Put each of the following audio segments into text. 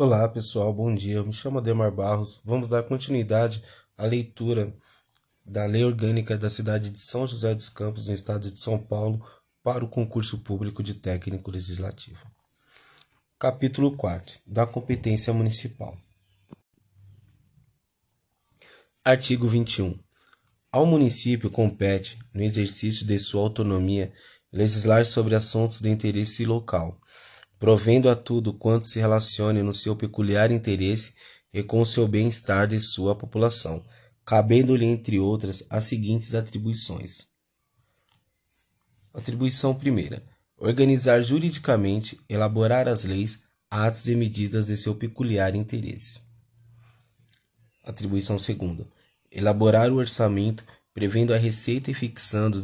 Olá pessoal, bom dia. Eu me chamo Ademar Barros. Vamos dar continuidade à leitura da Lei Orgânica da cidade de São José dos Campos, no estado de São Paulo, para o concurso público de técnico legislativo. Capítulo 4 da competência municipal. Artigo 21. Ao município compete, no exercício de sua autonomia, legislar sobre assuntos de interesse local provendo a tudo quanto se relacione no seu peculiar interesse e com o seu bem-estar de sua população, cabendo-lhe, entre outras, as seguintes atribuições. Atribuição primeira: organizar juridicamente, elaborar as leis, atos e medidas de seu peculiar interesse. Atribuição segunda: elaborar o orçamento, prevendo a receita e fixando as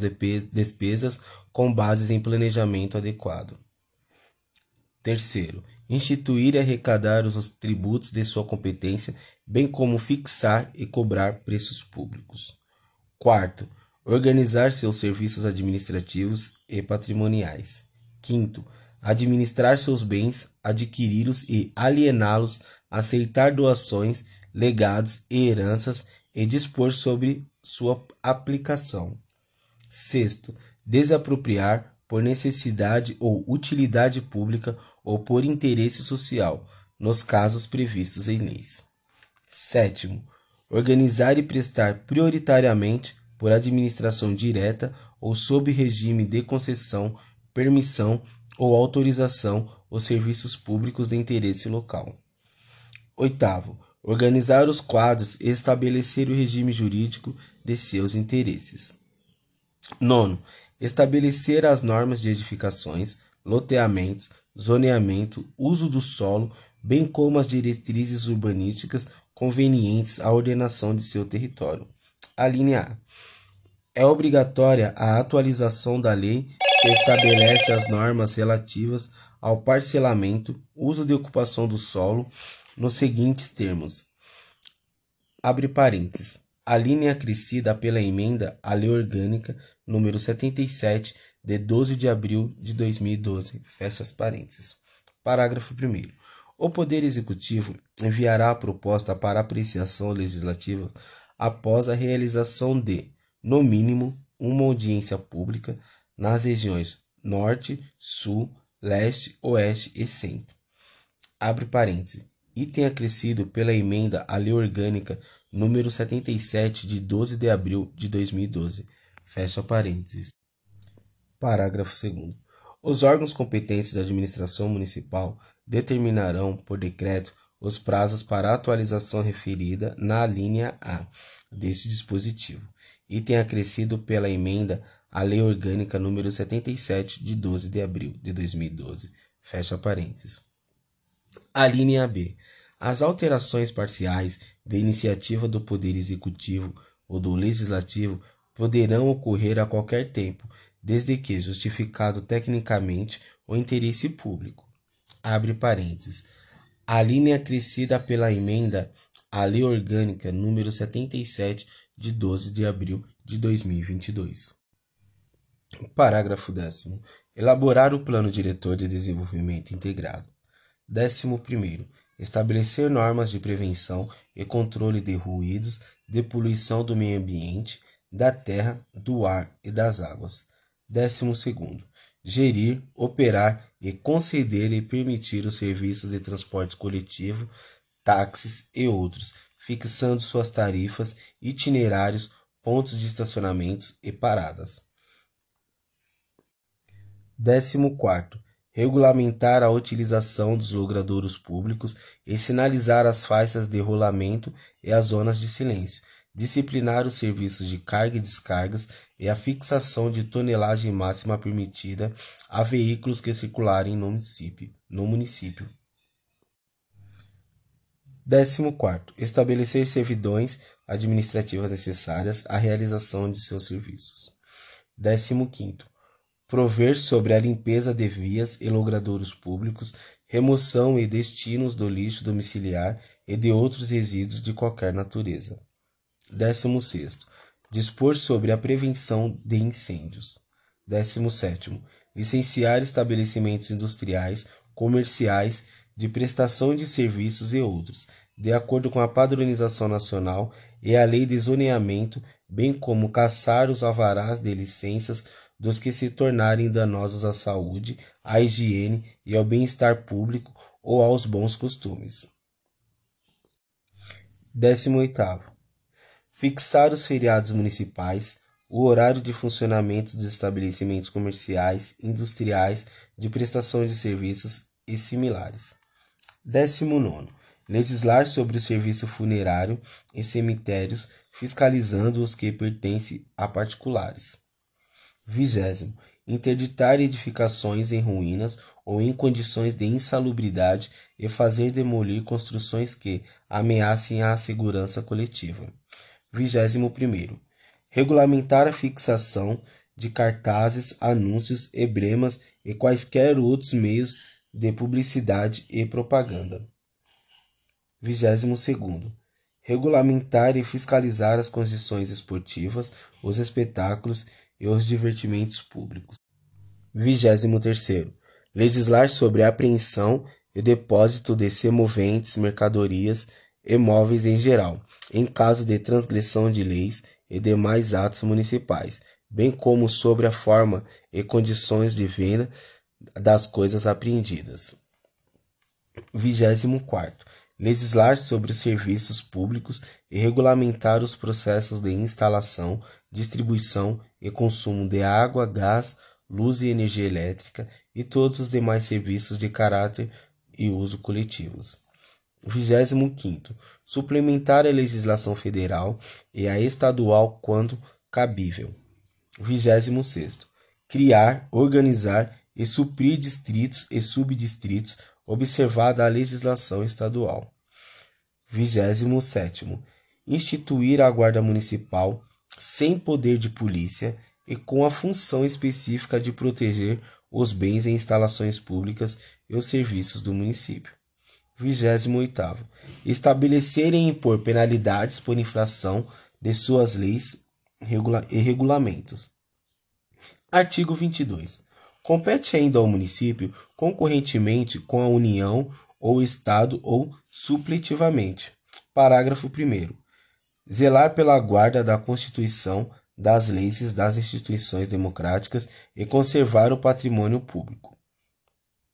despesas com bases em planejamento adequado. Terceiro, instituir e arrecadar os tributos de sua competência, bem como fixar e cobrar preços públicos. Quarto, organizar seus serviços administrativos e patrimoniais. Quinto, administrar seus bens, adquiri-los e aliená-los, aceitar doações, legados e heranças e dispor sobre sua aplicação. Sexto, desapropriar por necessidade ou utilidade pública ou por interesse social, nos casos previstos em leis. Sétimo, organizar e prestar prioritariamente por administração direta ou sob regime de concessão, permissão ou autorização os serviços públicos de interesse local. Oitavo, organizar os quadros e estabelecer o regime jurídico de seus interesses. Nono, estabelecer as normas de edificações, loteamentos, zoneamento, uso do solo, bem como as diretrizes urbanísticas convenientes à ordenação de seu território. A linha A. É obrigatória a atualização da lei que estabelece as normas relativas ao parcelamento, uso de ocupação do solo, nos seguintes termos. Abre parênteses. A linha acrescida pela emenda à Lei Orgânica número 77 de 12 de abril de 2012. Fecha as parênteses. Parágrafo 1. O Poder Executivo enviará a proposta para apreciação legislativa após a realização de, no mínimo, uma audiência pública nas regiões Norte, Sul, Leste, Oeste e Centro. Abre parênteses. Item acrescido pela emenda à Lei Orgânica número 77 de 12 de abril de 2012. Fecha parênteses. Parágrafo 2 Os órgãos competentes da administração municipal determinarão, por decreto, os prazos para atualização referida na linha A deste dispositivo, item acrescido pela emenda à Lei Orgânica número 77 de 12 de abril de 2012. Fecha parênteses. A linha B. As alterações parciais de iniciativa do Poder Executivo ou do Legislativo poderão ocorrer a qualquer tempo, desde que justificado tecnicamente o interesse público. Abre parênteses. A linha acrescida pela emenda à Lei Orgânica número 77 de 12 de abril de 2022. Parágrafo 10 Elaborar o Plano Diretor de Desenvolvimento Integrado. 11 estabelecer normas de prevenção e controle de ruídos, de poluição do meio ambiente, da terra, do ar e das águas. 12. Gerir, operar e conceder e permitir os serviços de transporte coletivo, táxis e outros, fixando suas tarifas, itinerários, pontos de estacionamentos e paradas. 14 regulamentar a utilização dos logradouros públicos e sinalizar as faixas de rolamento e as zonas de silêncio, disciplinar os serviços de carga e descargas e a fixação de tonelagem máxima permitida a veículos que circularem no município. No município. 14. Estabelecer servidões administrativas necessárias à realização de seus serviços. 15 prover sobre a limpeza de vias e logradouros públicos, remoção e destinos do lixo domiciliar e de outros resíduos de qualquer natureza. 16. Dispor sobre a prevenção de incêndios. 17. Licenciar estabelecimentos industriais, comerciais, de prestação de serviços e outros, de acordo com a padronização nacional e a lei de zoneamento, bem como caçar os alvarás de licenças dos que se tornarem danosos à saúde, à higiene e ao bem-estar público ou aos bons costumes. 18. Fixar os feriados municipais, o horário de funcionamento dos estabelecimentos comerciais, industriais, de prestação de serviços e similares. 19. Legislar sobre o serviço funerário e cemitérios, fiscalizando os que pertencem a particulares. 20. Interditar edificações em ruínas ou em condições de insalubridade e fazer demolir construções que ameacem a segurança coletiva. 21. Regulamentar a fixação de cartazes, anúncios, emblemas e quaisquer outros meios de publicidade e propaganda. 22. Regulamentar e fiscalizar as condições esportivas, os espetáculos e os divertimentos públicos. 23. Legislar sobre a apreensão e depósito de semoventes, mercadorias e móveis em geral, em caso de transgressão de leis e demais atos municipais, bem como sobre a forma e condições de venda das coisas apreendidas. 24. Legislar sobre os serviços públicos e regulamentar os processos de instalação, distribuição e consumo de água, gás, luz e energia elétrica e todos os demais serviços de caráter e uso coletivos. 25. Suplementar a legislação federal e a estadual quando cabível. 26. Criar, organizar e suprir distritos e subdistritos, observada a legislação estadual. 27. Instituir a Guarda Municipal sem poder de polícia e com a função específica de proteger os bens e instalações públicas e os serviços do município. 28. Estabelecer e impor penalidades por infração de suas leis e regulamentos. Artigo 22. Compete ainda ao município, concorrentemente com a União ou Estado ou supletivamente. Parágrafo 1. Zelar pela guarda da Constituição, das leis e das instituições democráticas e conservar o patrimônio público.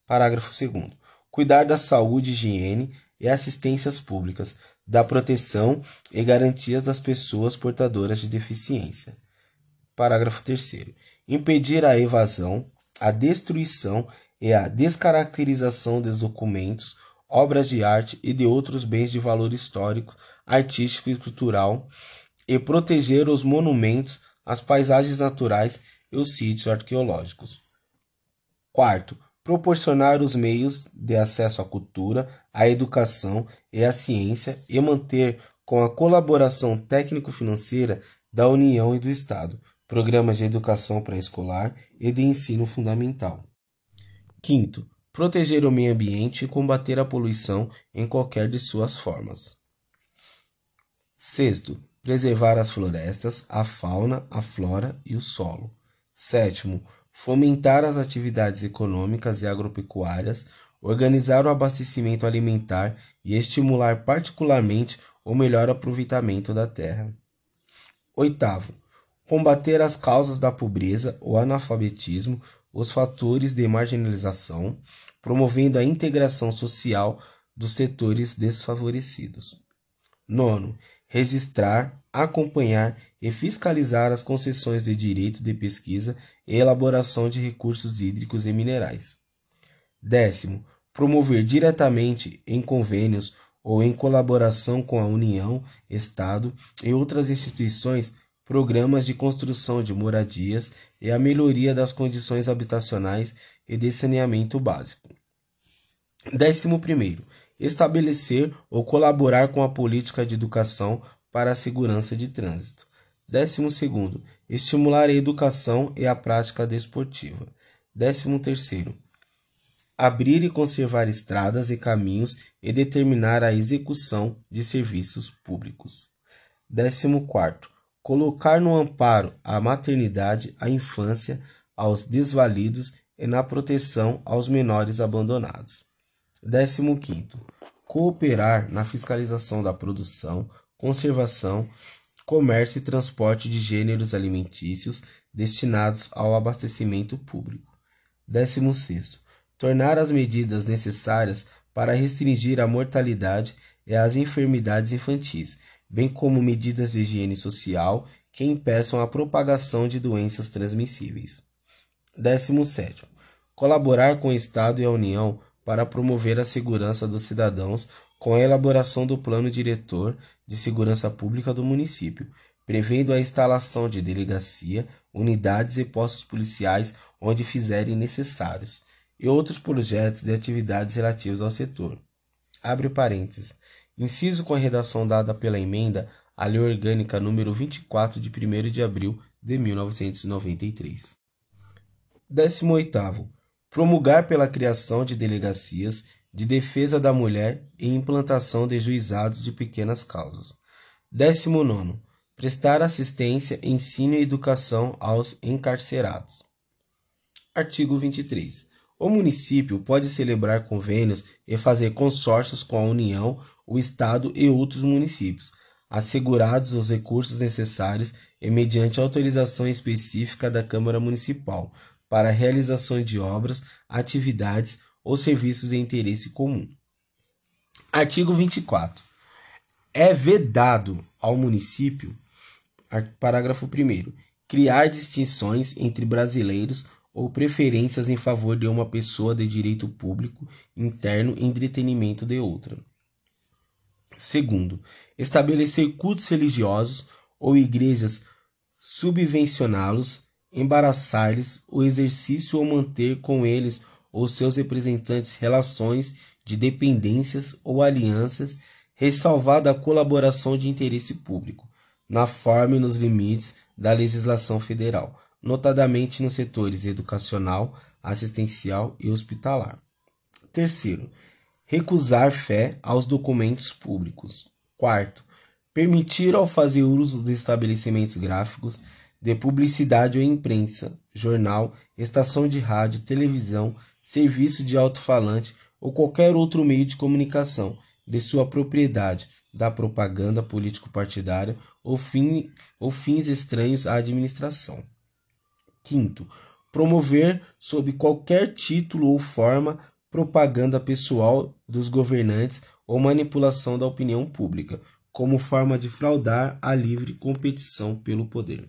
Parágrafo 2. Cuidar da saúde, higiene e assistências públicas, da proteção e garantias das pessoas portadoras de deficiência. Parágrafo 3. Impedir a evasão, a destruição e a descaracterização dos documentos, obras de arte e de outros bens de valor histórico, artístico e cultural, e proteger os monumentos, as paisagens naturais e os sítios arqueológicos. Quarto, proporcionar os meios de acesso à cultura, à educação e à ciência e manter, com a colaboração técnico-financeira da União e do Estado, programas de educação pré-escolar e de ensino fundamental. Quinto, proteger o meio ambiente e combater a poluição em qualquer de suas formas. Sexto, preservar as florestas, a fauna, a flora e o solo. Sétimo, fomentar as atividades econômicas e agropecuárias, organizar o abastecimento alimentar e estimular particularmente o melhor aproveitamento da terra. Oitavo, combater as causas da pobreza, o analfabetismo, os fatores de marginalização, promovendo a integração social dos setores desfavorecidos. Nono, registrar, acompanhar e fiscalizar as concessões de direito de pesquisa e elaboração de recursos hídricos e minerais. Décimo, promover diretamente em convênios ou em colaboração com a União, Estado e outras instituições programas de construção de moradias e a melhoria das condições habitacionais e de saneamento básico. Décimo primeiro, estabelecer ou colaborar com a política de educação para a segurança de trânsito. Décimo segundo, estimular a educação e a prática desportiva. Décimo terceiro, abrir e conservar estradas e caminhos e determinar a execução de serviços públicos. Décimo quarto, colocar no amparo a maternidade, a infância, aos desvalidos e na proteção aos menores abandonados. 15. Cooperar na fiscalização da produção, conservação, comércio e transporte de gêneros alimentícios destinados ao abastecimento público. 16. Tornar as medidas necessárias para restringir a mortalidade e as enfermidades infantis, bem como medidas de higiene social que impeçam a propagação de doenças transmissíveis. 17. Colaborar com o Estado e a União para promover a segurança dos cidadãos com a elaboração do plano diretor de segurança pública do município, prevendo a instalação de delegacia, unidades e postos policiais onde fizerem necessários, e outros projetos de atividades relativos ao setor. Abre parênteses. Inciso com a redação dada pela emenda à Lei Orgânica número 24 de 1 de abril de 1993. 18 promulgar pela criação de delegacias de defesa da mulher e implantação de juizados de pequenas causas. 19. Prestar assistência, ensino e educação aos encarcerados. Artigo 23. O município pode celebrar convênios e fazer consórcios com a União, o Estado e outros municípios, assegurados os recursos necessários e mediante autorização específica da Câmara Municipal, para a realização de obras, atividades ou serviços de interesse comum. Artigo 24. É vedado ao município, parágrafo 1, criar distinções entre brasileiros ou preferências em favor de uma pessoa de direito público interno em detrimento de outra. Segundo, estabelecer cultos religiosos ou igrejas subvencioná-los embaraçar-lhes o exercício ou manter com eles ou seus representantes relações de dependências ou alianças, ressalvada a colaboração de interesse público, na forma e nos limites da legislação federal, notadamente nos setores educacional, assistencial e hospitalar. Terceiro, recusar fé aos documentos públicos. Quarto, permitir ao fazer uso dos estabelecimentos gráficos de publicidade ou imprensa, jornal, estação de rádio, televisão, serviço de alto-falante ou qualquer outro meio de comunicação de sua propriedade, da propaganda político-partidária ou, fim, ou fins estranhos à administração. Quinto, promover, sob qualquer título ou forma, propaganda pessoal dos governantes ou manipulação da opinião pública, como forma de fraudar a livre competição pelo poder.